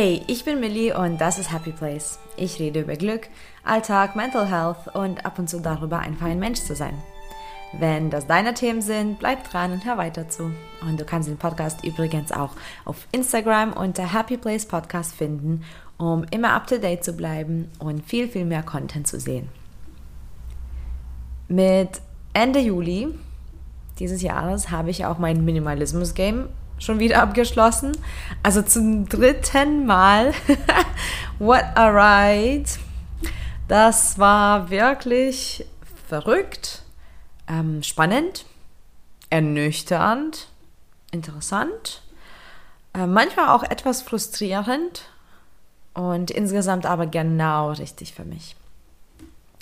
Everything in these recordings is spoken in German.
Hey, ich bin Millie und das ist Happy Place. Ich rede über Glück, Alltag, Mental Health und ab und zu darüber, einfach ein Mensch zu sein. Wenn das deine Themen sind, bleib dran und hör weiter zu. Und du kannst den Podcast übrigens auch auf Instagram unter Happy Place Podcast finden, um immer up to date zu bleiben und viel, viel mehr Content zu sehen. Mit Ende Juli dieses Jahres habe ich auch mein Minimalismus-Game schon wieder abgeschlossen. Also zum dritten Mal. What a ride. Das war wirklich verrückt, ähm, spannend, ernüchternd, interessant, äh, manchmal auch etwas frustrierend und insgesamt aber genau richtig für mich.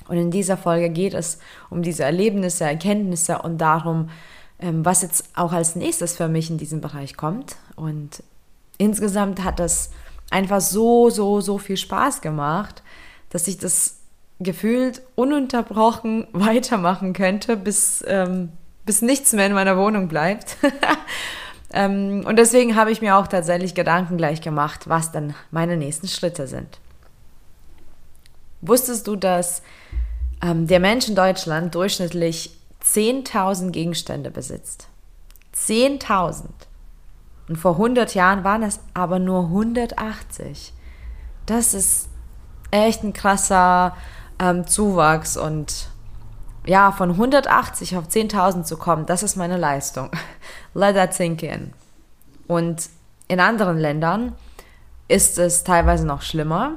Und in dieser Folge geht es um diese Erlebnisse, Erkenntnisse und darum, was jetzt auch als nächstes für mich in diesem Bereich kommt. Und insgesamt hat das einfach so, so, so viel Spaß gemacht, dass ich das gefühlt ununterbrochen weitermachen könnte, bis, ähm, bis nichts mehr in meiner Wohnung bleibt. ähm, und deswegen habe ich mir auch tatsächlich Gedanken gleich gemacht, was dann meine nächsten Schritte sind. Wusstest du, dass ähm, der Mensch in Deutschland durchschnittlich 10.000 Gegenstände besitzt. 10.000. Und vor 100 Jahren waren es aber nur 180. Das ist echt ein krasser ähm, Zuwachs und ja, von 180 auf 10.000 zu kommen, das ist meine Leistung. Let that sink in. Und in anderen Ländern ist es teilweise noch schlimmer.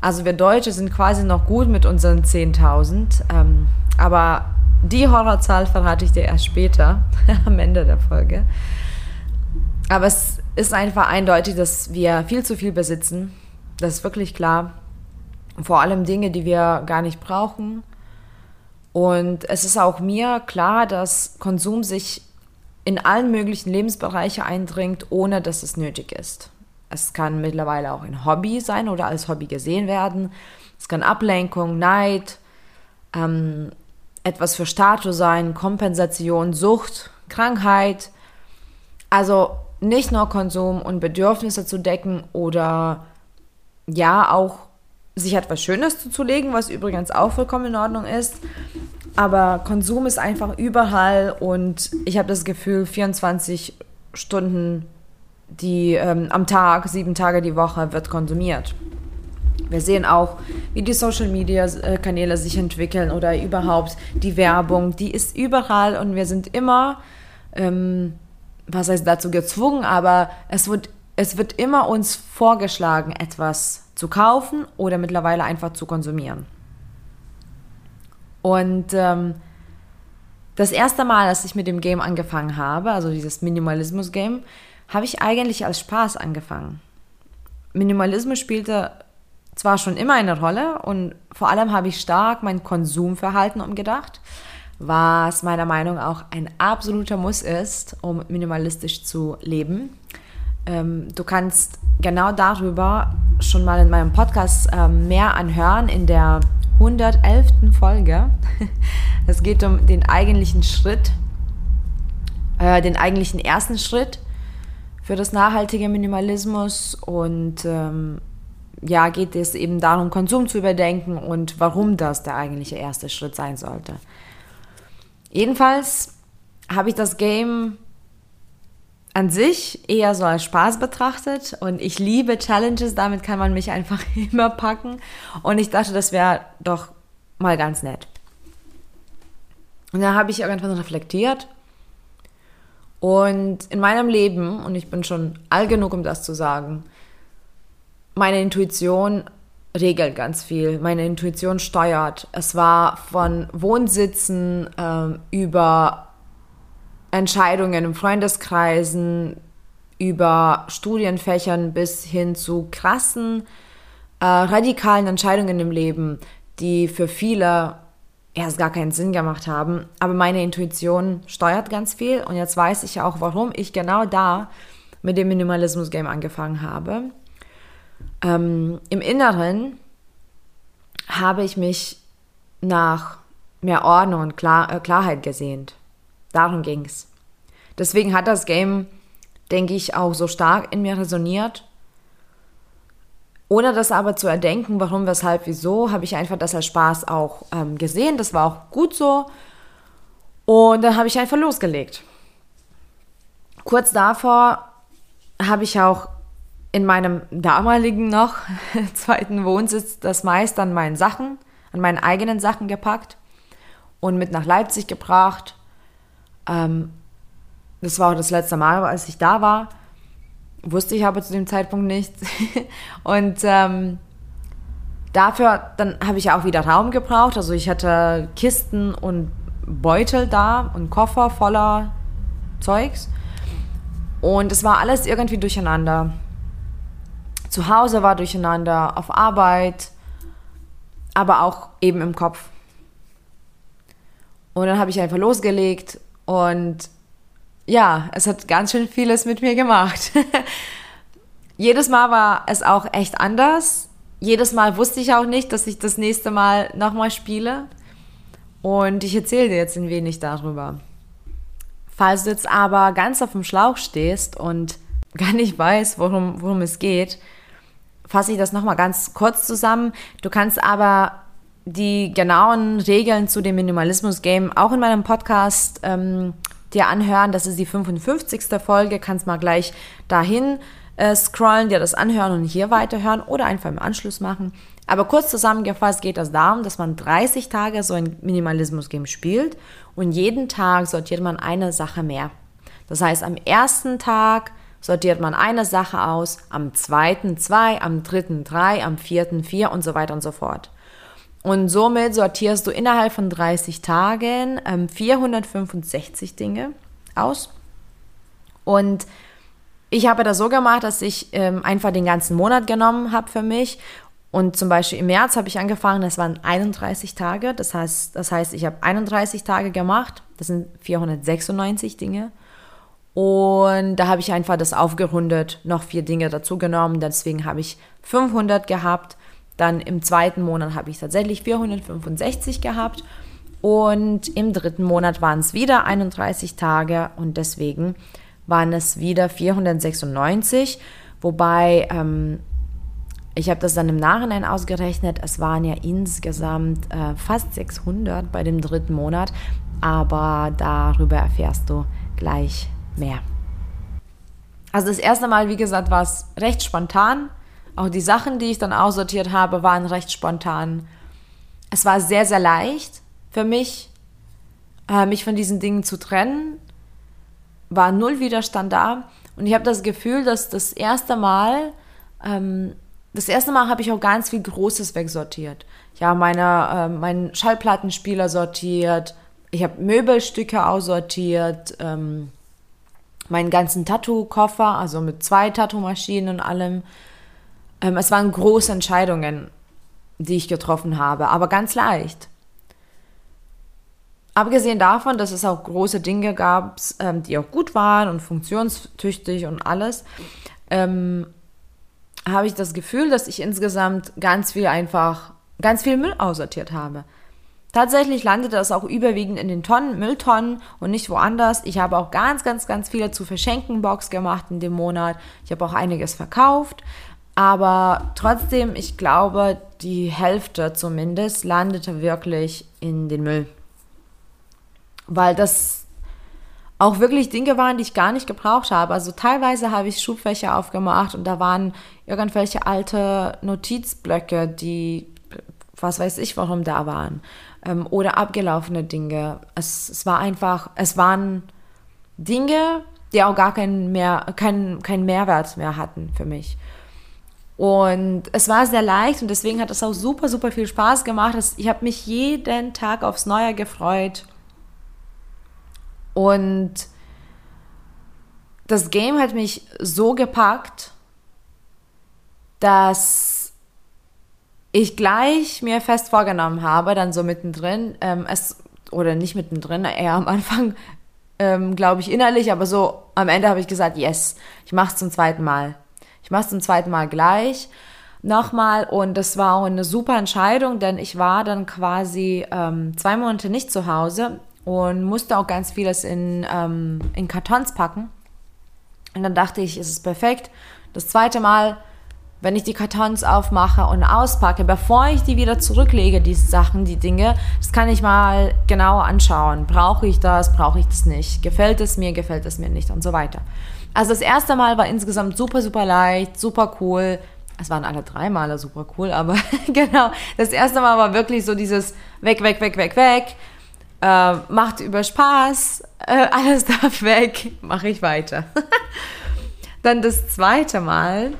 Also wir Deutsche sind quasi noch gut mit unseren 10.000, ähm, aber die Horrorzahl verrate ich dir erst später, am Ende der Folge. Aber es ist einfach eindeutig, dass wir viel zu viel besitzen. Das ist wirklich klar. Vor allem Dinge, die wir gar nicht brauchen. Und es ist auch mir klar, dass Konsum sich in allen möglichen Lebensbereiche eindringt, ohne dass es nötig ist. Es kann mittlerweile auch ein Hobby sein oder als Hobby gesehen werden. Es kann Ablenkung, Neid, ähm, etwas für Status sein, Kompensation, Sucht, Krankheit. Also nicht nur Konsum und Bedürfnisse zu decken oder ja auch sich etwas Schönes zuzulegen, was übrigens auch vollkommen in Ordnung ist. Aber Konsum ist einfach überall und ich habe das Gefühl, 24 Stunden die, ähm, am Tag, sieben Tage die Woche wird konsumiert. Wir sehen auch, wie die Social-Media-Kanäle sich entwickeln oder überhaupt die Werbung, die ist überall und wir sind immer, ähm, was heißt dazu gezwungen, aber es wird, es wird immer uns vorgeschlagen, etwas zu kaufen oder mittlerweile einfach zu konsumieren. Und ähm, das erste Mal, als ich mit dem Game angefangen habe, also dieses Minimalismus-Game, habe ich eigentlich als Spaß angefangen. Minimalismus spielte zwar schon immer eine Rolle und vor allem habe ich stark mein Konsumverhalten umgedacht, was meiner Meinung nach auch ein absoluter Muss ist, um minimalistisch zu leben. Ähm, du kannst genau darüber schon mal in meinem Podcast ähm, mehr anhören in der 111. Folge. Es geht um den eigentlichen Schritt, äh, den eigentlichen ersten Schritt für das nachhaltige Minimalismus und ähm, ja, geht es eben darum, Konsum zu überdenken und warum das der eigentliche erste Schritt sein sollte. Jedenfalls habe ich das Game an sich eher so als Spaß betrachtet und ich liebe Challenges, damit kann man mich einfach immer packen und ich dachte, das wäre doch mal ganz nett. Und dann habe ich irgendwann reflektiert und in meinem Leben, und ich bin schon all genug, um das zu sagen, meine Intuition regelt ganz viel. Meine Intuition steuert. Es war von Wohnsitzen ähm, über Entscheidungen in Freundeskreisen, über Studienfächern bis hin zu krassen, äh, radikalen Entscheidungen im Leben, die für viele erst gar keinen Sinn gemacht haben. Aber meine Intuition steuert ganz viel und jetzt weiß ich ja auch, warum ich genau da mit dem Minimalismus-Game angefangen habe. Ähm, Im Inneren habe ich mich nach mehr Ordnung und Klar äh, Klarheit gesehnt. Darum ging es. Deswegen hat das Game, denke ich, auch so stark in mir resoniert. Ohne das aber zu erdenken, warum, weshalb, wieso, habe ich einfach das als Spaß auch ähm, gesehen. Das war auch gut so. Und dann habe ich einfach losgelegt. Kurz davor habe ich auch in meinem damaligen noch zweiten Wohnsitz das meiste an meinen Sachen, an meinen eigenen Sachen gepackt und mit nach Leipzig gebracht. Ähm, das war auch das letzte Mal, als ich da war. Wusste ich aber zu dem Zeitpunkt nicht. und ähm, dafür, dann habe ich auch wieder Raum gebraucht. Also ich hatte Kisten und Beutel da und Koffer voller Zeugs. Und es war alles irgendwie durcheinander. Zu Hause war durcheinander, auf Arbeit, aber auch eben im Kopf. Und dann habe ich einfach losgelegt und ja, es hat ganz schön vieles mit mir gemacht. Jedes Mal war es auch echt anders. Jedes Mal wusste ich auch nicht, dass ich das nächste Mal nochmal spiele. Und ich erzähle dir jetzt ein wenig darüber. Falls du jetzt aber ganz auf dem Schlauch stehst und gar nicht weißt, worum, worum es geht, fasse ich das nochmal ganz kurz zusammen. Du kannst aber die genauen Regeln zu dem Minimalismus-Game auch in meinem Podcast ähm, dir anhören. Das ist die 55. Folge. Kannst mal gleich dahin äh, scrollen, dir das anhören und hier weiterhören oder einfach im Anschluss machen. Aber kurz zusammengefasst geht es darum, dass man 30 Tage so ein Minimalismus-Game spielt und jeden Tag sortiert man eine Sache mehr. Das heißt, am ersten Tag sortiert man eine Sache aus, am zweiten zwei, am dritten drei, am vierten vier und so weiter und so fort. Und somit sortierst du innerhalb von 30 Tagen ähm, 465 Dinge aus. Und ich habe das so gemacht, dass ich ähm, einfach den ganzen Monat genommen habe für mich. Und zum Beispiel im März habe ich angefangen, das waren 31 Tage. Das heißt, das heißt, ich habe 31 Tage gemacht. Das sind 496 Dinge. Und da habe ich einfach das aufgerundet, noch vier Dinge dazu genommen. Deswegen habe ich 500 gehabt. Dann im zweiten Monat habe ich tatsächlich 465 gehabt. Und im dritten Monat waren es wieder 31 Tage und deswegen waren es wieder 496. Wobei, ähm, ich habe das dann im Nachhinein ausgerechnet, es waren ja insgesamt äh, fast 600 bei dem dritten Monat. Aber darüber erfährst du gleich mehr. Also das erste Mal, wie gesagt, war es recht spontan. Auch die Sachen, die ich dann aussortiert habe, waren recht spontan. Es war sehr, sehr leicht für mich, äh, mich von diesen Dingen zu trennen. War null Widerstand da. Und ich habe das Gefühl, dass das erste Mal, ähm, das erste Mal habe ich auch ganz viel Großes wegsortiert. Ja, meine, äh, meinen Schallplattenspieler sortiert. Ich habe Möbelstücke aussortiert. Ähm, meinen ganzen Tattoo-Koffer, also mit zwei Tattoo-Maschinen und allem. Ähm, es waren große Entscheidungen, die ich getroffen habe, aber ganz leicht. Abgesehen davon, dass es auch große Dinge gab, ähm, die auch gut waren und funktionstüchtig und alles, ähm, habe ich das Gefühl, dass ich insgesamt ganz viel einfach, ganz viel Müll aussortiert habe. Tatsächlich landete das auch überwiegend in den Tonnen, Mülltonnen und nicht woanders. Ich habe auch ganz, ganz, ganz viele zu verschenken Box gemacht in dem Monat. Ich habe auch einiges verkauft. Aber trotzdem, ich glaube, die Hälfte zumindest landete wirklich in den Müll. Weil das auch wirklich Dinge waren, die ich gar nicht gebraucht habe. Also teilweise habe ich Schubfächer aufgemacht und da waren irgendwelche alte Notizblöcke, die was weiß ich, warum da waren ähm, oder abgelaufene Dinge. Es, es war einfach, es waren Dinge, die auch gar keinen, mehr, keinen, keinen Mehrwert mehr hatten für mich. Und es war sehr leicht und deswegen hat es auch super, super viel Spaß gemacht. Ich habe mich jeden Tag aufs Neue gefreut. Und das Game hat mich so gepackt, dass ich gleich mir fest vorgenommen habe, dann so mittendrin, ähm, es, oder nicht mittendrin, eher am Anfang, ähm, glaube ich innerlich, aber so am Ende habe ich gesagt, yes, ich mache es zum zweiten Mal. Ich mache es zum zweiten Mal gleich nochmal und das war auch eine super Entscheidung, denn ich war dann quasi ähm, zwei Monate nicht zu Hause und musste auch ganz vieles in, ähm, in Kartons packen. Und dann dachte ich, es ist perfekt. Das zweite Mal wenn ich die Kartons aufmache und auspacke, bevor ich die wieder zurücklege, diese Sachen, die Dinge, das kann ich mal genauer anschauen. Brauche ich das, brauche ich das nicht? Gefällt es mir, gefällt es mir nicht und so weiter. Also das erste Mal war insgesamt super, super leicht, super cool. Es waren alle drei Male super cool, aber genau, das erste Mal war wirklich so dieses weg, weg, weg, weg, weg. Äh, macht über Spaß, äh, alles darf weg, mache ich weiter. Dann das zweite Mal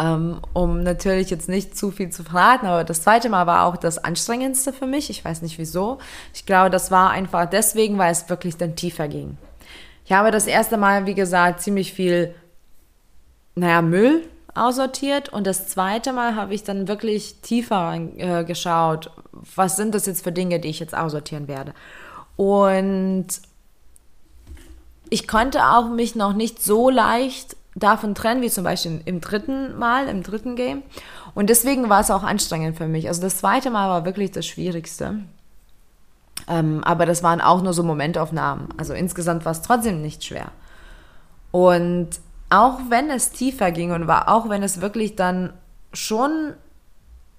um natürlich jetzt nicht zu viel zu verraten, aber das zweite Mal war auch das anstrengendste für mich. Ich weiß nicht wieso. Ich glaube, das war einfach deswegen, weil es wirklich dann tiefer ging. Ich habe das erste Mal, wie gesagt, ziemlich viel, naja, Müll aussortiert und das zweite Mal habe ich dann wirklich tiefer äh, geschaut, was sind das jetzt für Dinge, die ich jetzt aussortieren werde. Und ich konnte auch mich noch nicht so leicht davon trennen, wie zum Beispiel im dritten Mal, im dritten Game. Und deswegen war es auch anstrengend für mich. Also das zweite Mal war wirklich das Schwierigste. Ähm, aber das waren auch nur so Momentaufnahmen. Also insgesamt war es trotzdem nicht schwer. Und auch wenn es tiefer ging und war, auch wenn es wirklich dann schon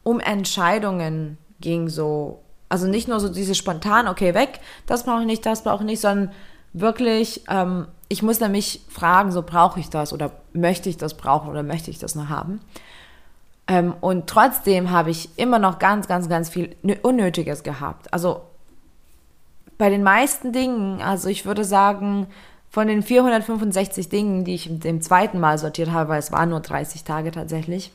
um Entscheidungen ging, so, also nicht nur so diese spontan, okay, weg, das brauche ich nicht, das brauche ich nicht, sondern wirklich ähm, ich muss nämlich fragen, so brauche ich das oder möchte ich das brauchen oder möchte ich das noch haben. Ähm, und trotzdem habe ich immer noch ganz, ganz, ganz viel Unnötiges gehabt. Also bei den meisten Dingen, also ich würde sagen, von den 465 Dingen, die ich im zweiten Mal sortiert habe, weil es waren nur 30 Tage tatsächlich,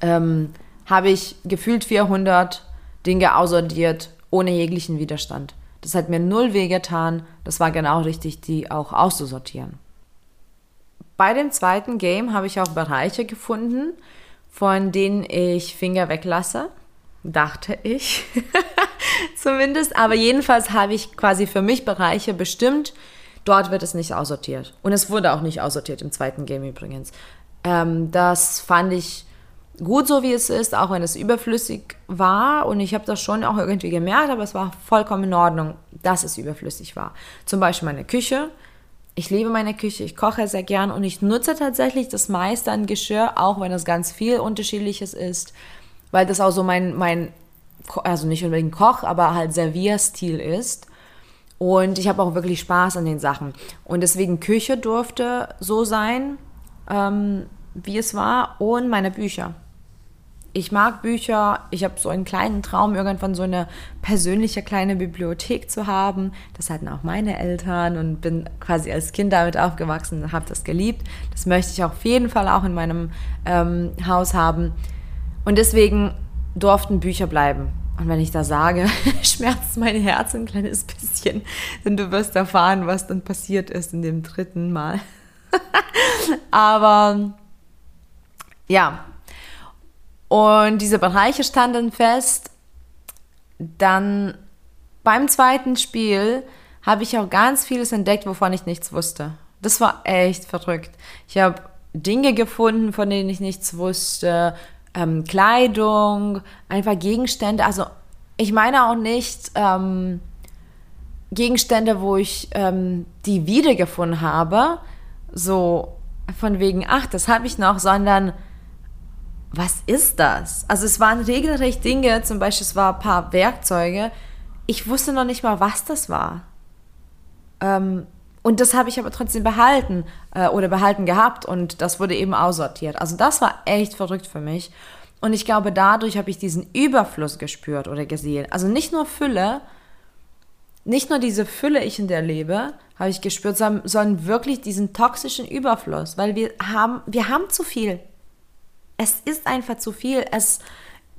ähm, habe ich gefühlt 400 Dinge aussortiert ohne jeglichen Widerstand. Das hat mir null wehgetan. Das war genau richtig, die auch auszusortieren. Bei dem zweiten Game habe ich auch Bereiche gefunden, von denen ich Finger weglasse. Dachte ich. Zumindest. Aber jedenfalls habe ich quasi für mich Bereiche bestimmt. Dort wird es nicht aussortiert. Und es wurde auch nicht aussortiert im zweiten Game übrigens. Ähm, das fand ich gut so, wie es ist, auch wenn es überflüssig war. Und ich habe das schon auch irgendwie gemerkt, aber es war vollkommen in Ordnung, dass es überflüssig war. Zum Beispiel meine Küche. Ich liebe meine Küche, ich koche sehr gern und ich nutze tatsächlich das meiste an Geschirr, auch wenn es ganz viel unterschiedliches ist, weil das auch so mein, mein also nicht unbedingt Koch, aber halt Servierstil ist. Und ich habe auch wirklich Spaß an den Sachen. Und deswegen Küche durfte so sein, ähm, wie es war, und meine Bücher ich mag Bücher. Ich habe so einen kleinen Traum, irgendwann so eine persönliche kleine Bibliothek zu haben. Das hatten auch meine Eltern und bin quasi als Kind damit aufgewachsen und habe das geliebt. Das möchte ich auf jeden Fall auch in meinem ähm, Haus haben. Und deswegen durften Bücher bleiben. Und wenn ich da sage, schmerzt mein Herz ein kleines bisschen, denn du wirst erfahren, was dann passiert ist in dem dritten Mal. Aber ja, und diese Bereiche standen fest. Dann beim zweiten Spiel habe ich auch ganz vieles entdeckt, wovon ich nichts wusste. Das war echt verrückt. Ich habe Dinge gefunden, von denen ich nichts wusste, ähm, Kleidung, einfach Gegenstände. Also ich meine auch nicht ähm, Gegenstände, wo ich ähm, die wiedergefunden habe, so von wegen, ach, das habe ich noch, sondern was ist das? Also es waren regelrecht Dinge, zum Beispiel es waren ein paar Werkzeuge. Ich wusste noch nicht mal, was das war. Ähm, und das habe ich aber trotzdem behalten äh, oder behalten gehabt und das wurde eben aussortiert. Also das war echt verrückt für mich. Und ich glaube, dadurch habe ich diesen Überfluss gespürt oder gesehen. Also nicht nur Fülle, nicht nur diese Fülle, ich in der lebe, habe ich gespürt, sondern wirklich diesen toxischen Überfluss, weil wir haben, wir haben zu viel es ist einfach zu viel. Es,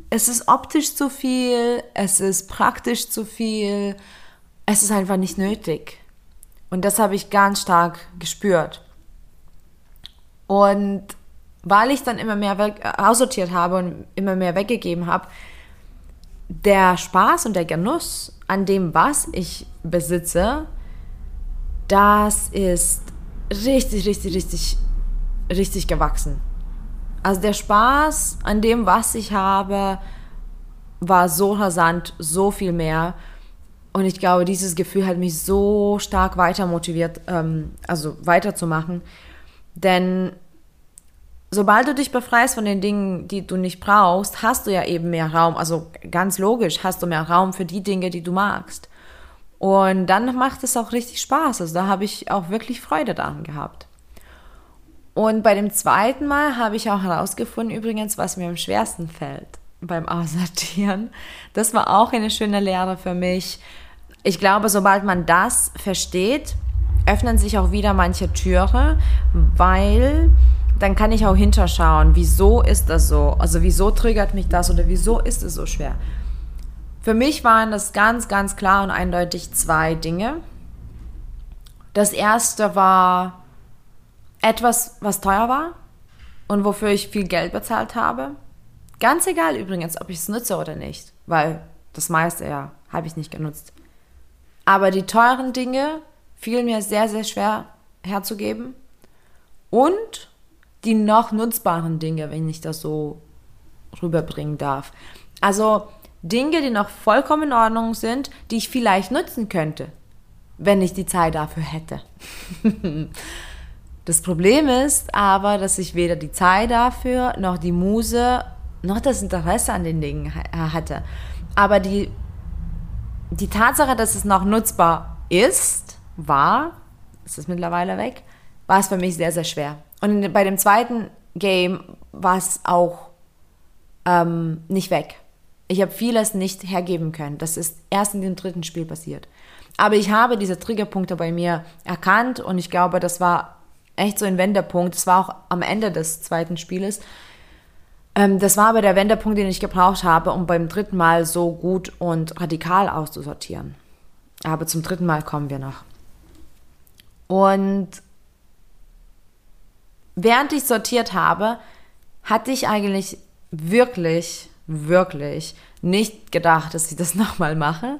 es ist optisch zu viel, es ist praktisch zu viel, es ist einfach nicht nötig. Und das habe ich ganz stark gespürt. Und weil ich dann immer mehr weg, aussortiert habe und immer mehr weggegeben habe, der Spaß und der Genuss an dem, was ich besitze, das ist richtig, richtig, richtig, richtig gewachsen. Also der Spaß an dem, was ich habe, war so rasant, so viel mehr. Und ich glaube, dieses Gefühl hat mich so stark weiter motiviert, ähm, also weiterzumachen. Denn sobald du dich befreist von den Dingen, die du nicht brauchst, hast du ja eben mehr Raum. Also ganz logisch hast du mehr Raum für die Dinge, die du magst. Und dann macht es auch richtig Spaß. Also da habe ich auch wirklich Freude daran gehabt. Und bei dem zweiten Mal habe ich auch herausgefunden, übrigens, was mir am schwersten fällt beim Aussortieren. Das war auch eine schöne Lehre für mich. Ich glaube, sobald man das versteht, öffnen sich auch wieder manche Türe, weil dann kann ich auch hinterschauen, wieso ist das so? Also wieso triggert mich das oder wieso ist es so schwer? Für mich waren das ganz, ganz klar und eindeutig zwei Dinge. Das erste war etwas, was teuer war und wofür ich viel Geld bezahlt habe. Ganz egal übrigens, ob ich es nutze oder nicht, weil das meiste ja habe ich nicht genutzt. Aber die teuren Dinge fielen mir sehr, sehr schwer herzugeben. Und die noch nutzbaren Dinge, wenn ich das so rüberbringen darf. Also Dinge, die noch vollkommen in Ordnung sind, die ich vielleicht nutzen könnte, wenn ich die Zeit dafür hätte. das Problem ist aber, dass ich weder die Zeit dafür, noch die Muse, noch das Interesse an den Dingen hatte. Aber die, die Tatsache, dass es noch nutzbar ist, war, ist es mittlerweile weg, war es für mich sehr, sehr schwer. Und bei dem zweiten Game war es auch ähm, nicht weg. Ich habe vieles nicht hergeben können. Das ist erst in dem dritten Spiel passiert. Aber ich habe diese Triggerpunkte bei mir erkannt und ich glaube, das war echt so ein Wendepunkt. Das war auch am Ende des zweiten Spieles. Ähm, das war aber der Wendepunkt, den ich gebraucht habe, um beim dritten Mal so gut und radikal auszusortieren. Aber zum dritten Mal kommen wir noch. Und während ich sortiert habe, hatte ich eigentlich wirklich, wirklich nicht gedacht, dass ich das nochmal mache.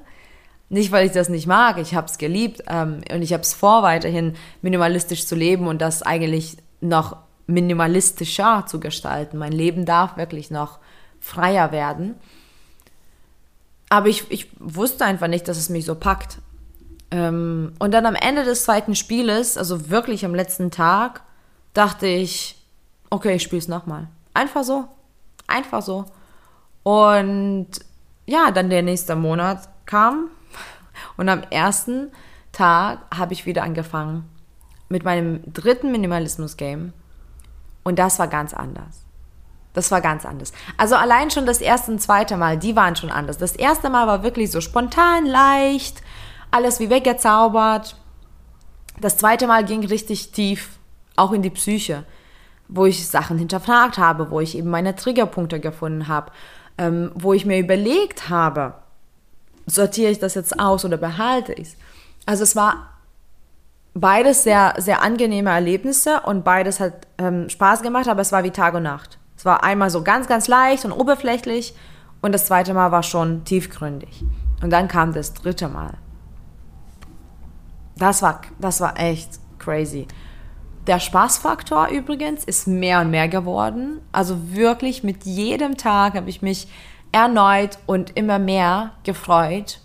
Nicht, weil ich das nicht mag, ich habe es geliebt ähm, und ich habe es vor, weiterhin minimalistisch zu leben und das eigentlich noch minimalistischer zu gestalten. Mein Leben darf wirklich noch freier werden. Aber ich, ich wusste einfach nicht, dass es mich so packt. Ähm, und dann am Ende des zweiten Spieles, also wirklich am letzten Tag, dachte ich, okay, ich spiele es nochmal. Einfach so. Einfach so. Und ja, dann der nächste Monat kam und am ersten Tag habe ich wieder angefangen mit meinem dritten Minimalismus-Game. Und das war ganz anders. Das war ganz anders. Also allein schon das erste und zweite Mal, die waren schon anders. Das erste Mal war wirklich so spontan, leicht, alles wie weggezaubert. Das zweite Mal ging richtig tief auch in die Psyche, wo ich Sachen hinterfragt habe, wo ich eben meine Triggerpunkte gefunden habe, ähm, wo ich mir überlegt habe, sortiere ich das jetzt aus oder behalte ich es. Also es war beides sehr, sehr angenehme Erlebnisse und beides hat ähm, Spaß gemacht, aber es war wie Tag und Nacht. Es war einmal so ganz, ganz leicht und oberflächlich und das zweite Mal war schon tiefgründig. Und dann kam das dritte Mal. Das war, das war echt crazy. Der Spaßfaktor übrigens ist mehr und mehr geworden. Also wirklich mit jedem Tag habe ich mich erneut und immer mehr gefreut,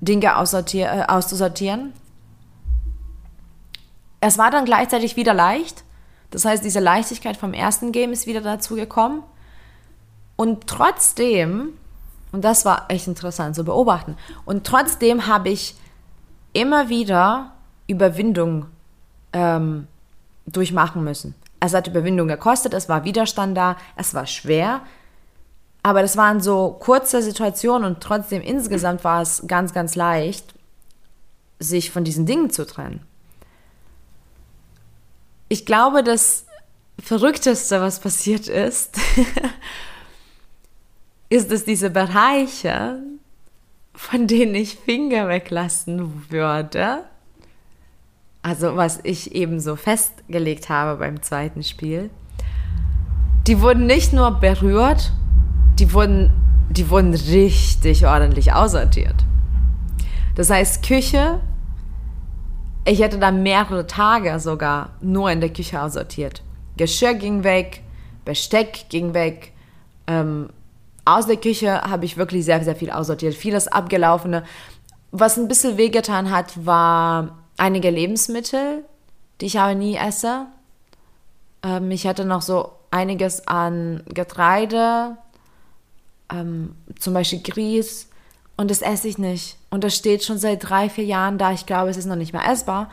Dinge äh, auszusortieren. Es war dann gleichzeitig wieder leicht. Das heißt, diese Leichtigkeit vom ersten Game ist wieder dazu gekommen. Und trotzdem, und das war echt interessant zu beobachten, und trotzdem habe ich immer wieder Überwindung ähm, durchmachen müssen. Es hat Überwindung gekostet, es war Widerstand da, es war schwer, aber das waren so kurze Situationen und trotzdem insgesamt war es ganz, ganz leicht, sich von diesen Dingen zu trennen. Ich glaube, das Verrückteste, was passiert ist, ist, dass diese Bereiche, von denen ich Finger weglassen würde, also was ich eben so festgelegt habe beim zweiten Spiel, die wurden nicht nur berührt, die wurden, die wurden richtig ordentlich aussortiert. Das heißt, Küche, ich hätte da mehrere Tage sogar nur in der Küche aussortiert. Geschirr ging weg, Besteck ging weg. Ähm, aus der Küche habe ich wirklich sehr, sehr viel aussortiert. Vieles abgelaufene. Was ein bisschen wehgetan hat, war einige Lebensmittel, die ich aber nie esse. Ähm, ich hatte noch so einiges an Getreide, ähm, zum Beispiel Grieß, und das esse ich nicht. Und das steht schon seit drei, vier Jahren da. Ich glaube, es ist noch nicht mehr essbar.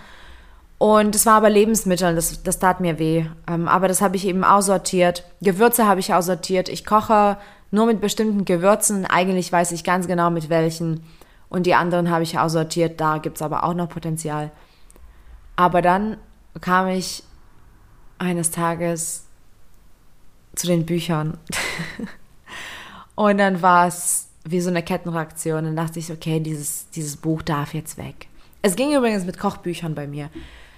Und es war aber Lebensmittel, das, das tat mir weh. Ähm, aber das habe ich eben aussortiert. Gewürze habe ich aussortiert. Ich koche nur mit bestimmten Gewürzen. Eigentlich weiß ich ganz genau mit welchen. Und die anderen habe ich aussortiert. Da gibt es aber auch noch Potenzial. Aber dann kam ich eines Tages zu den Büchern. und dann war es wie so eine Kettenreaktion. Dann dachte ich, okay, dieses, dieses Buch darf jetzt weg. Es ging übrigens mit Kochbüchern bei mir.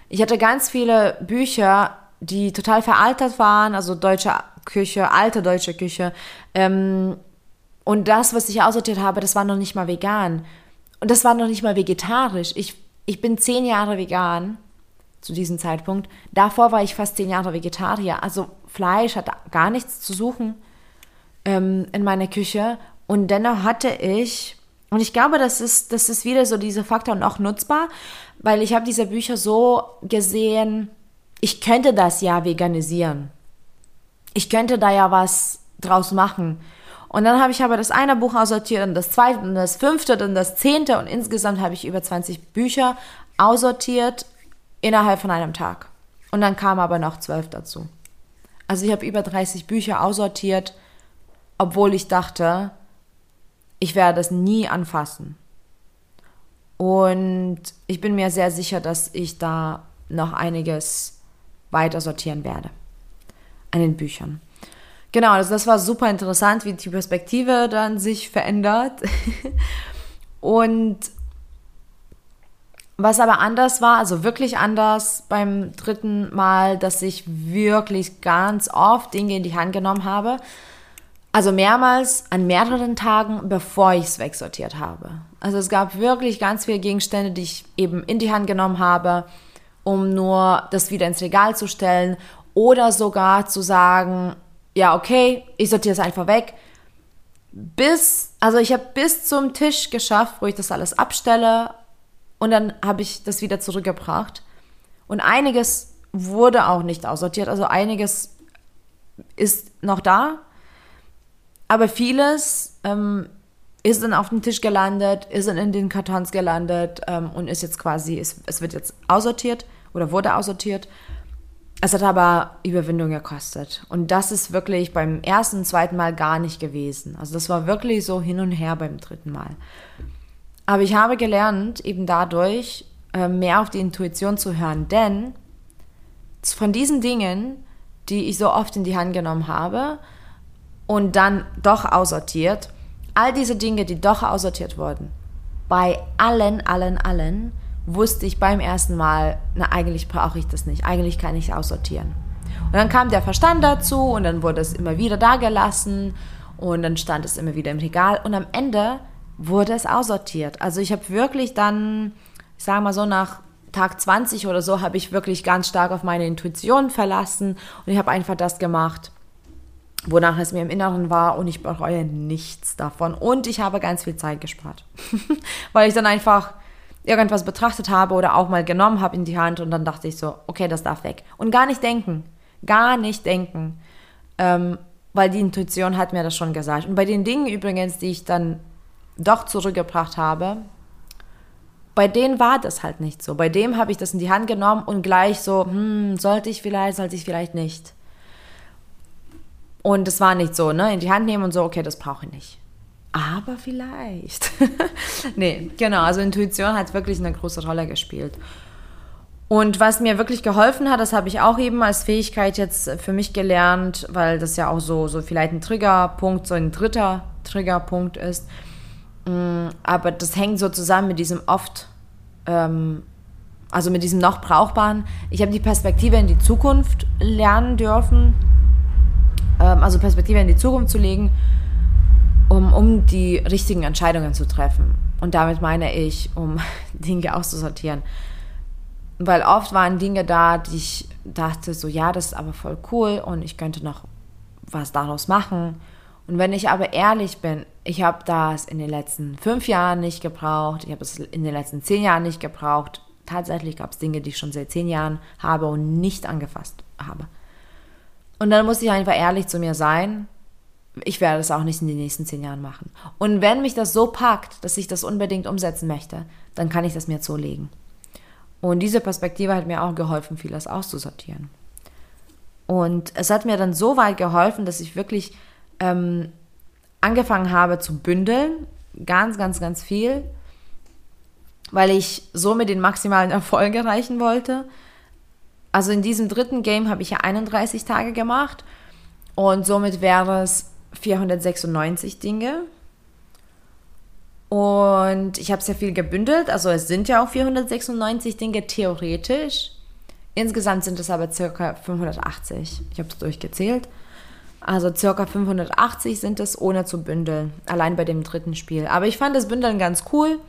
Ich hatte ganz viele Bücher, die total veraltet waren, also deutsche Küche, alte deutsche Küche. Ähm, und das, was ich aussortiert habe, das war noch nicht mal vegan. Und das war noch nicht mal vegetarisch. Ich, ich bin zehn Jahre vegan zu diesem Zeitpunkt. Davor war ich fast zehn Jahre Vegetarier. Also Fleisch hat gar nichts zu suchen ähm, in meiner Küche. Und dennoch hatte ich, und ich glaube, das ist, das ist wieder so dieser Faktor und auch nutzbar, weil ich habe diese Bücher so gesehen, ich könnte das ja veganisieren. Ich könnte da ja was draus machen. Und dann habe ich aber das eine Buch aussortiert und das zweite und das fünfte und das zehnte und insgesamt habe ich über 20 Bücher aussortiert innerhalb von einem Tag. Und dann kamen aber noch zwölf dazu. Also ich habe über 30 Bücher aussortiert, obwohl ich dachte, ich werde das nie anfassen. Und ich bin mir sehr sicher, dass ich da noch einiges weiter sortieren werde an den Büchern. Genau, also das war super interessant, wie die Perspektive dann sich verändert. Und was aber anders war, also wirklich anders beim dritten Mal, dass ich wirklich ganz oft Dinge in die Hand genommen habe, also mehrmals an mehreren Tagen, bevor ich es wegsortiert habe. Also es gab wirklich ganz viele Gegenstände, die ich eben in die Hand genommen habe, um nur das wieder ins Regal zu stellen oder sogar zu sagen, ja, okay, ich sortiere es einfach weg. Bis, also ich habe bis zum Tisch geschafft, wo ich das alles abstelle und dann habe ich das wieder zurückgebracht. Und einiges wurde auch nicht aussortiert, also einiges ist noch da, aber vieles ähm, ist dann auf dem Tisch gelandet, ist dann in den Kartons gelandet ähm, und ist jetzt quasi, es, es wird jetzt aussortiert oder wurde aussortiert. Es hat aber Überwindung gekostet. Und das ist wirklich beim ersten zweiten Mal gar nicht gewesen. Also das war wirklich so hin und her beim dritten Mal. Aber ich habe gelernt, eben dadurch äh, mehr auf die Intuition zu hören. Denn von diesen Dingen, die ich so oft in die Hand genommen habe, und dann doch aussortiert. All diese Dinge, die doch aussortiert wurden, bei allen, allen, allen wusste ich beim ersten Mal, na eigentlich brauche ich das nicht, eigentlich kann ich aussortieren. Und dann kam der Verstand dazu und dann wurde es immer wieder da gelassen und dann stand es immer wieder im Regal und am Ende wurde es aussortiert. Also ich habe wirklich dann, ich sage mal so nach Tag 20 oder so, habe ich wirklich ganz stark auf meine Intuition verlassen und ich habe einfach das gemacht, wonach es mir im Inneren war und ich bereue nichts davon. Und ich habe ganz viel Zeit gespart, weil ich dann einfach irgendwas betrachtet habe oder auch mal genommen habe in die Hand und dann dachte ich so, okay, das darf weg. Und gar nicht denken, gar nicht denken, ähm, weil die Intuition hat mir das schon gesagt. Und bei den Dingen übrigens, die ich dann doch zurückgebracht habe, bei denen war das halt nicht so. Bei dem habe ich das in die Hand genommen und gleich so, hm, sollte ich vielleicht, sollte ich vielleicht nicht. Und es war nicht so, ne, in die Hand nehmen und so, okay, das brauche ich nicht. Aber vielleicht. nee, genau, also Intuition hat wirklich eine große Rolle gespielt. Und was mir wirklich geholfen hat, das habe ich auch eben als Fähigkeit jetzt für mich gelernt, weil das ja auch so, so vielleicht ein Triggerpunkt, so ein dritter Triggerpunkt ist. Mm, aber das hängt so zusammen mit diesem oft, ähm, also mit diesem noch brauchbaren. Ich habe die Perspektive in die Zukunft lernen dürfen ähm, also Perspektive in die Zukunft zu legen, um, um die richtigen Entscheidungen zu treffen. Und damit meine ich, um Dinge auszusortieren. Weil oft waren Dinge da, die ich dachte, so ja, das ist aber voll cool und ich könnte noch was daraus machen. Und wenn ich aber ehrlich bin, ich habe das in den letzten fünf Jahren nicht gebraucht, ich habe es in den letzten zehn Jahren nicht gebraucht. Tatsächlich gab es Dinge, die ich schon seit zehn Jahren habe und nicht angefasst habe. Und dann muss ich einfach ehrlich zu mir sein. Ich werde das auch nicht in den nächsten zehn Jahren machen. Und wenn mich das so packt, dass ich das unbedingt umsetzen möchte, dann kann ich das mir zulegen. Und diese Perspektive hat mir auch geholfen, vieles auszusortieren. Und es hat mir dann so weit geholfen, dass ich wirklich ähm, angefangen habe zu bündeln. Ganz, ganz, ganz viel. Weil ich somit den maximalen Erfolg erreichen wollte. Also in diesem dritten Game habe ich ja 31 Tage gemacht. Und somit wäre es 496 Dinge. Und ich habe sehr viel gebündelt. Also es sind ja auch 496 Dinge theoretisch. Insgesamt sind es aber circa 580. Ich habe es durchgezählt. Also circa 580 sind es ohne zu bündeln. Allein bei dem dritten Spiel. Aber ich fand das Bündeln ganz cool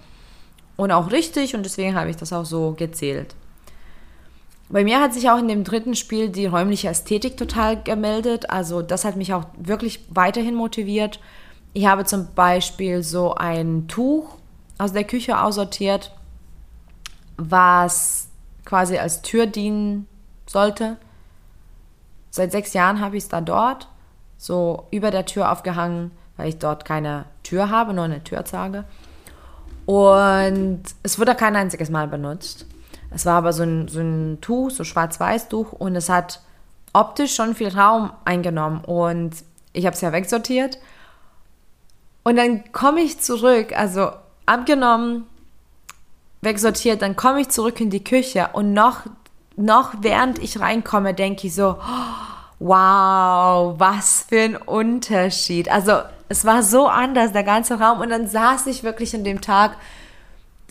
und auch richtig und deswegen habe ich das auch so gezählt. Bei mir hat sich auch in dem dritten Spiel die räumliche Ästhetik total gemeldet. Also das hat mich auch wirklich weiterhin motiviert. Ich habe zum Beispiel so ein Tuch aus der Küche aussortiert, was quasi als Tür dienen sollte. Seit sechs Jahren habe ich es da dort, so über der Tür aufgehangen, weil ich dort keine Tür habe, nur eine Türzage. Und es wurde kein einziges Mal benutzt. Es war aber so ein, so ein Tuch, so schwarz-weiß-Tuch und es hat optisch schon viel Raum eingenommen und ich habe es ja wegsortiert. Und dann komme ich zurück, also abgenommen, wegsortiert, dann komme ich zurück in die Küche und noch, noch während ich reinkomme, denke ich so, wow, was für ein Unterschied. Also es war so anders, der ganze Raum. Und dann saß ich wirklich an dem Tag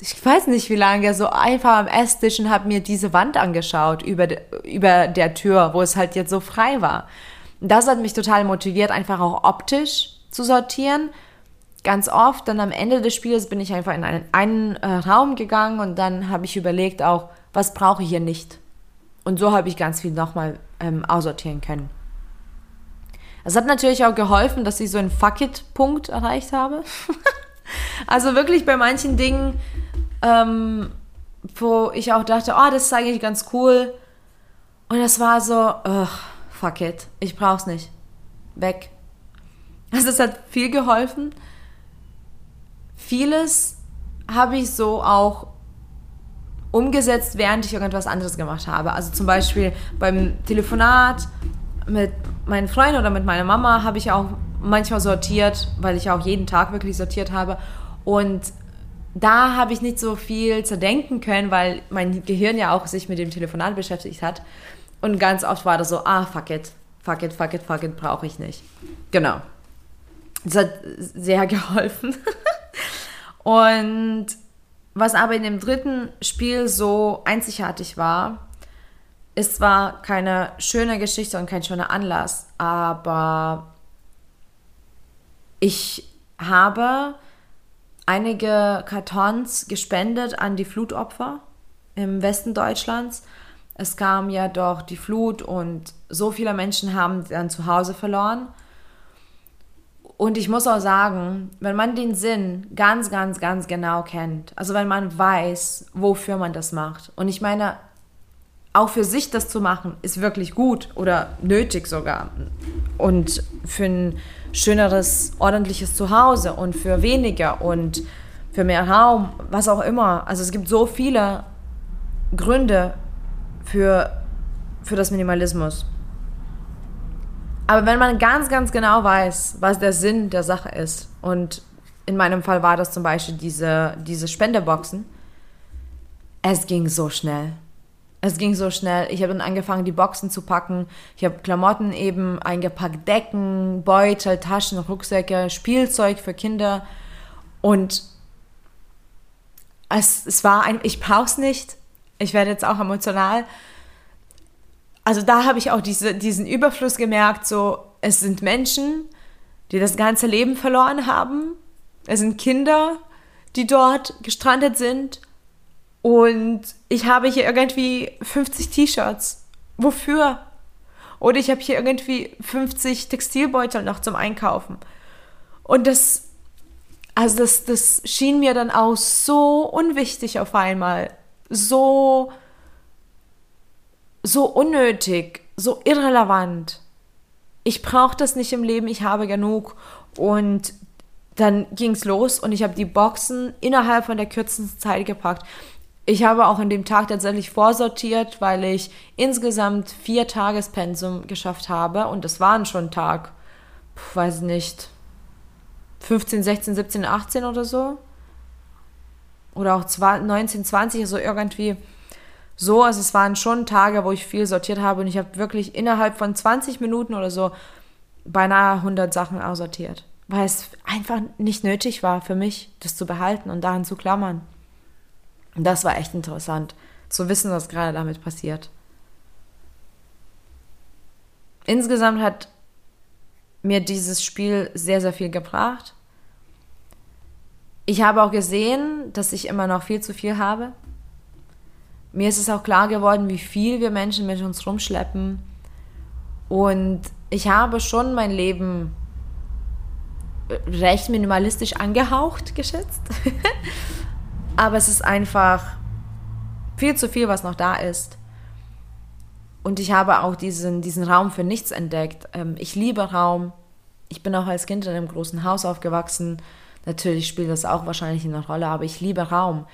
ich weiß nicht wie lange, so einfach am Esstisch und habe mir diese Wand angeschaut über, über der Tür, wo es halt jetzt so frei war. Das hat mich total motiviert, einfach auch optisch zu sortieren. Ganz oft, dann am Ende des Spiels bin ich einfach in einen, einen äh, Raum gegangen und dann habe ich überlegt auch, was brauche ich hier nicht. Und so habe ich ganz viel nochmal ähm, aussortieren können. Es hat natürlich auch geholfen, dass ich so einen Fuck-it-Punkt erreicht habe. also wirklich bei manchen Dingen ähm, wo ich auch dachte, oh, das ist eigentlich ganz cool. Und das war so, ugh, fuck it, ich brauch's nicht. Weg. Also es hat viel geholfen. Vieles habe ich so auch umgesetzt, während ich irgendwas anderes gemacht habe. Also zum Beispiel beim Telefonat mit meinen Freunden oder mit meiner Mama habe ich auch manchmal sortiert, weil ich auch jeden Tag wirklich sortiert habe. Und da habe ich nicht so viel zu denken können, weil mein Gehirn ja auch sich mit dem Telefonat beschäftigt hat. Und ganz oft war das so, ah, fuck it, fuck it, fuck it, fuck it, brauche ich nicht. Genau. Das hat sehr geholfen. Und was aber in dem dritten Spiel so einzigartig war, ist zwar keine schöne Geschichte und kein schöner Anlass, aber ich habe einige Kartons gespendet an die Flutopfer im Westen Deutschlands. Es kam ja doch die Flut und so viele Menschen haben dann zu Hause verloren. Und ich muss auch sagen, wenn man den Sinn ganz, ganz, ganz genau kennt, also wenn man weiß, wofür man das macht, und ich meine, auch für sich das zu machen, ist wirklich gut oder nötig sogar. Und für ein schöneres, ordentliches Zuhause und für weniger und für mehr Raum, was auch immer. Also es gibt so viele Gründe für, für das Minimalismus. Aber wenn man ganz, ganz genau weiß, was der Sinn der Sache ist, und in meinem Fall war das zum Beispiel diese, diese Spendeboxen, es ging so schnell. Es ging so schnell. Ich habe dann angefangen, die Boxen zu packen. Ich habe Klamotten eben eingepackt, Decken, Beutel, Taschen, Rucksäcke, Spielzeug für Kinder. Und es, es war ein, ich brauche es nicht. Ich werde jetzt auch emotional. Also da habe ich auch diese, diesen Überfluss gemerkt, so es sind Menschen, die das ganze Leben verloren haben. Es sind Kinder, die dort gestrandet sind und ich habe hier irgendwie 50 T-Shirts. Wofür? Oder ich habe hier irgendwie 50 Textilbeutel noch zum Einkaufen. Und das, also das, das schien mir dann auch so unwichtig auf einmal. So, so unnötig, so irrelevant. ich brauche das nicht im Leben, ich habe genug. Und dann ging es los und ich habe die Boxen innerhalb von der kürzesten Zeit gepackt. Ich habe auch an dem Tag tatsächlich vorsortiert, weil ich insgesamt vier Tagespensum geschafft habe und das waren schon Tag, weiß nicht, 15, 16, 17, 18 oder so. Oder auch 19, 20, also irgendwie so. Also es waren schon Tage, wo ich viel sortiert habe und ich habe wirklich innerhalb von 20 Minuten oder so beinahe 100 Sachen aussortiert. Weil es einfach nicht nötig war für mich, das zu behalten und daran zu klammern. Und das war echt interessant, zu wissen, was gerade damit passiert. Insgesamt hat mir dieses Spiel sehr, sehr viel gebracht. Ich habe auch gesehen, dass ich immer noch viel zu viel habe. Mir ist es auch klar geworden, wie viel wir Menschen mit uns rumschleppen. Und ich habe schon mein Leben recht minimalistisch angehaucht geschätzt. Aber es ist einfach viel zu viel, was noch da ist. Und ich habe auch diesen, diesen Raum für nichts entdeckt. Ähm, ich liebe Raum. Ich bin auch als Kind in einem großen Haus aufgewachsen. Natürlich spielt das auch wahrscheinlich eine Rolle, aber ich liebe Raum.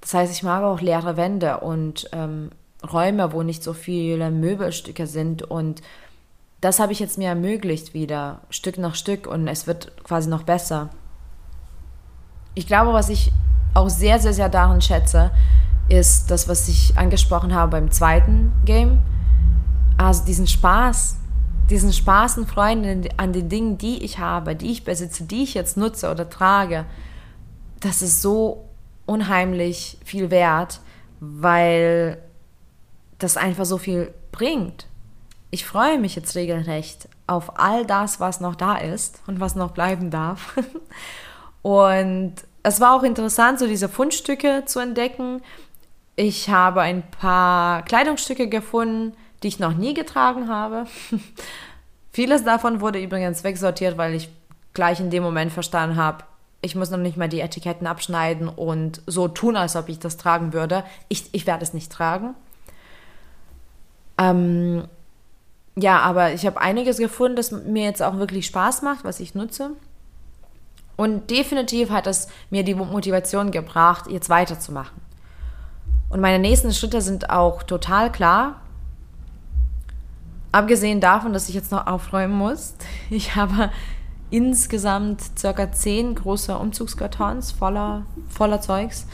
Das heißt, ich mag auch leere Wände und ähm, Räume, wo nicht so viele Möbelstücke sind. Und das habe ich jetzt mir ermöglicht wieder, Stück nach Stück. Und es wird quasi noch besser. Ich glaube, was ich auch sehr, sehr, sehr daran schätze, ist das, was ich angesprochen habe beim zweiten Game. Also diesen Spaß, diesen Spaß und Freude an den Dingen, die ich habe, die ich besitze, die ich jetzt nutze oder trage, das ist so unheimlich viel wert, weil das einfach so viel bringt. Ich freue mich jetzt regelrecht auf all das, was noch da ist und was noch bleiben darf. und es war auch interessant, so diese Fundstücke zu entdecken. Ich habe ein paar Kleidungsstücke gefunden, die ich noch nie getragen habe. Vieles davon wurde übrigens wegsortiert, weil ich gleich in dem Moment verstanden habe, ich muss noch nicht mal die Etiketten abschneiden und so tun, als ob ich das tragen würde. Ich, ich werde es nicht tragen. Ähm, ja, aber ich habe einiges gefunden, das mir jetzt auch wirklich Spaß macht, was ich nutze. Und definitiv hat es mir die Motivation gebracht, jetzt weiterzumachen. Und meine nächsten Schritte sind auch total klar. Abgesehen davon, dass ich jetzt noch aufräumen muss. Ich habe insgesamt circa zehn große Umzugskartons voller, voller Zeugs.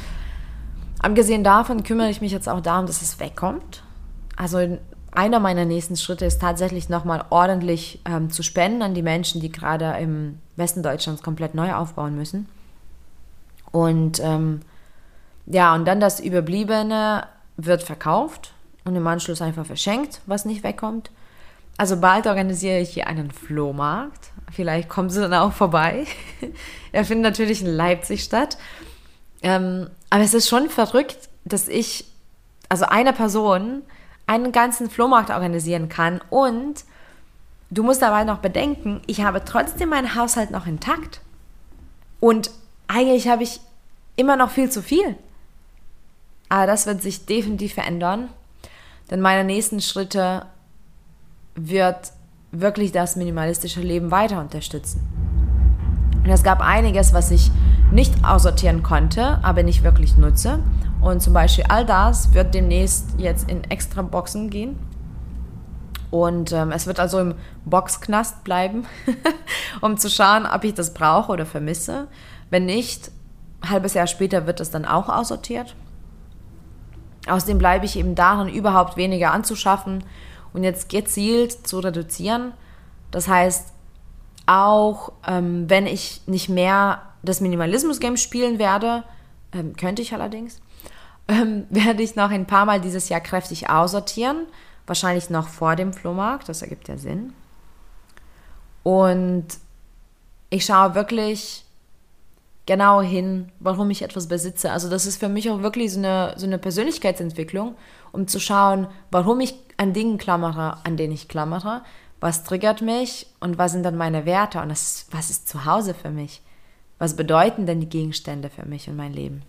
Abgesehen davon kümmere ich mich jetzt auch darum, dass es wegkommt. Also einer meiner nächsten Schritte ist tatsächlich nochmal ordentlich ähm, zu spenden an die Menschen, die gerade im Westen Deutschlands komplett neu aufbauen müssen. Und ähm, ja, und dann das Überbliebene wird verkauft und im Anschluss einfach verschenkt, was nicht wegkommt. Also bald organisiere ich hier einen Flohmarkt. Vielleicht kommen Sie dann auch vorbei. er findet natürlich in Leipzig statt. Ähm, aber es ist schon verrückt, dass ich, also eine Person, einen ganzen Flohmarkt organisieren kann und du musst dabei noch bedenken, ich habe trotzdem meinen Haushalt noch intakt. Und eigentlich habe ich immer noch viel zu viel. Aber das wird sich definitiv verändern, denn meine nächsten Schritte wird wirklich das minimalistische Leben weiter unterstützen. Und es gab einiges, was ich nicht aussortieren konnte, aber nicht wirklich nutze. Und zum Beispiel all das wird demnächst jetzt in extra Boxen gehen. Und ähm, es wird also im Boxknast bleiben, um zu schauen, ob ich das brauche oder vermisse. Wenn nicht, halbes Jahr später wird es dann auch aussortiert. Außerdem bleibe ich eben daran, überhaupt weniger anzuschaffen und jetzt gezielt zu reduzieren. Das heißt, auch ähm, wenn ich nicht mehr das Minimalismus-Game spielen werde, ähm, könnte ich allerdings, ähm, werde ich noch ein paar Mal dieses Jahr kräftig aussortieren. Wahrscheinlich noch vor dem Flohmarkt, das ergibt ja Sinn. Und ich schaue wirklich genau hin, warum ich etwas besitze. Also das ist für mich auch wirklich so eine, so eine Persönlichkeitsentwicklung, um zu schauen, warum ich an Dingen klammere, an denen ich klammere, was triggert mich und was sind dann meine Werte und das, was ist zu Hause für mich. Was bedeuten denn die Gegenstände für mich und mein Leben?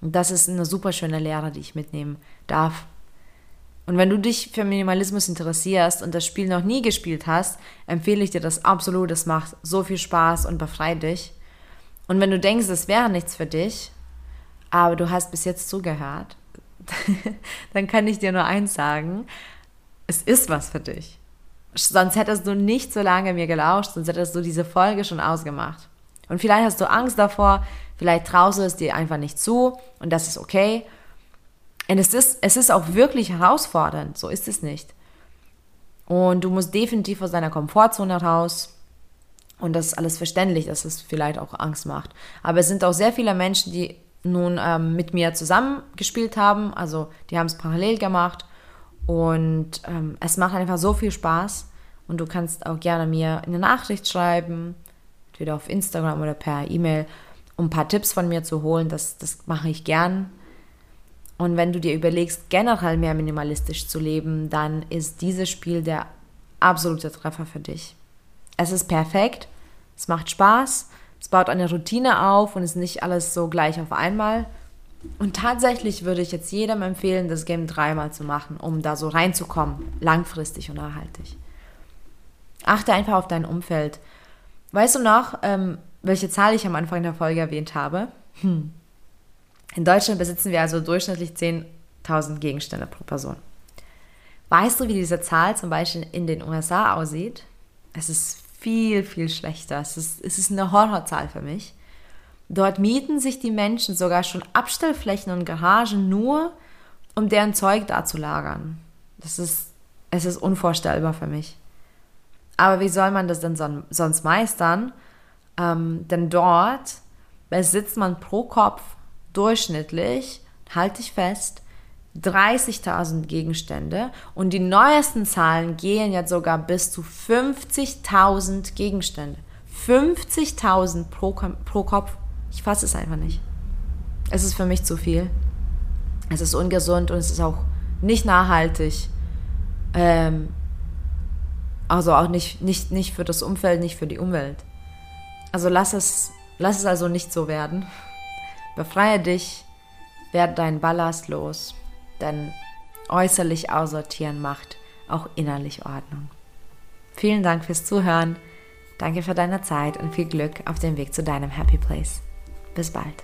Und das ist eine super schöne Lehre, die ich mitnehmen darf. Und wenn du dich für Minimalismus interessierst und das Spiel noch nie gespielt hast, empfehle ich dir das absolut. Es macht so viel Spaß und befreit dich. Und wenn du denkst, es wäre nichts für dich, aber du hast bis jetzt zugehört, dann kann ich dir nur eins sagen, es ist was für dich. Sonst hättest du nicht so lange mir gelauscht, sonst hättest du diese Folge schon ausgemacht. Und vielleicht hast du Angst davor, vielleicht traust du es dir einfach nicht zu und das ist okay. Und es ist, es ist auch wirklich herausfordernd, so ist es nicht. Und du musst definitiv aus deiner Komfortzone raus. Und das ist alles verständlich, dass es vielleicht auch Angst macht. Aber es sind auch sehr viele Menschen, die nun ähm, mit mir zusammengespielt haben. Also die haben es parallel gemacht. Und ähm, es macht einfach so viel Spaß. Und du kannst auch gerne mir eine Nachricht schreiben, entweder auf Instagram oder per E-Mail, um ein paar Tipps von mir zu holen. Das, das mache ich gern. Und wenn du dir überlegst, generell mehr minimalistisch zu leben, dann ist dieses Spiel der absolute Treffer für dich. Es ist perfekt, es macht Spaß, es baut eine Routine auf und ist nicht alles so gleich auf einmal. Und tatsächlich würde ich jetzt jedem empfehlen, das Game dreimal zu machen, um da so reinzukommen, langfristig und nachhaltig. Achte einfach auf dein Umfeld. Weißt du noch, ähm, welche Zahl ich am Anfang der Folge erwähnt habe? Hm. In Deutschland besitzen wir also durchschnittlich 10.000 Gegenstände pro Person. Weißt du, wie diese Zahl zum Beispiel in den USA aussieht? Es ist viel, viel schlechter. Es ist, es ist eine Horrorzahl für mich. Dort mieten sich die Menschen sogar schon Abstellflächen und Garagen nur, um deren Zeug da zu lagern. Das ist, es ist unvorstellbar für mich. Aber wie soll man das denn son sonst meistern? Ähm, denn dort besitzt man pro Kopf durchschnittlich, halte ich fest, 30.000 Gegenstände und die neuesten Zahlen gehen jetzt sogar bis zu 50.000 Gegenstände. 50.000 pro, pro Kopf. Ich fasse es einfach nicht. Es ist für mich zu viel. Es ist ungesund und es ist auch nicht nachhaltig. Ähm, also auch nicht, nicht, nicht für das Umfeld, nicht für die Umwelt. Also lass es, lass es also nicht so werden. Befreie dich, werde deinen Ballast los, denn äußerlich aussortieren macht auch innerlich Ordnung. Vielen Dank fürs Zuhören, danke für deine Zeit und viel Glück auf dem Weg zu deinem Happy Place. Bis bald.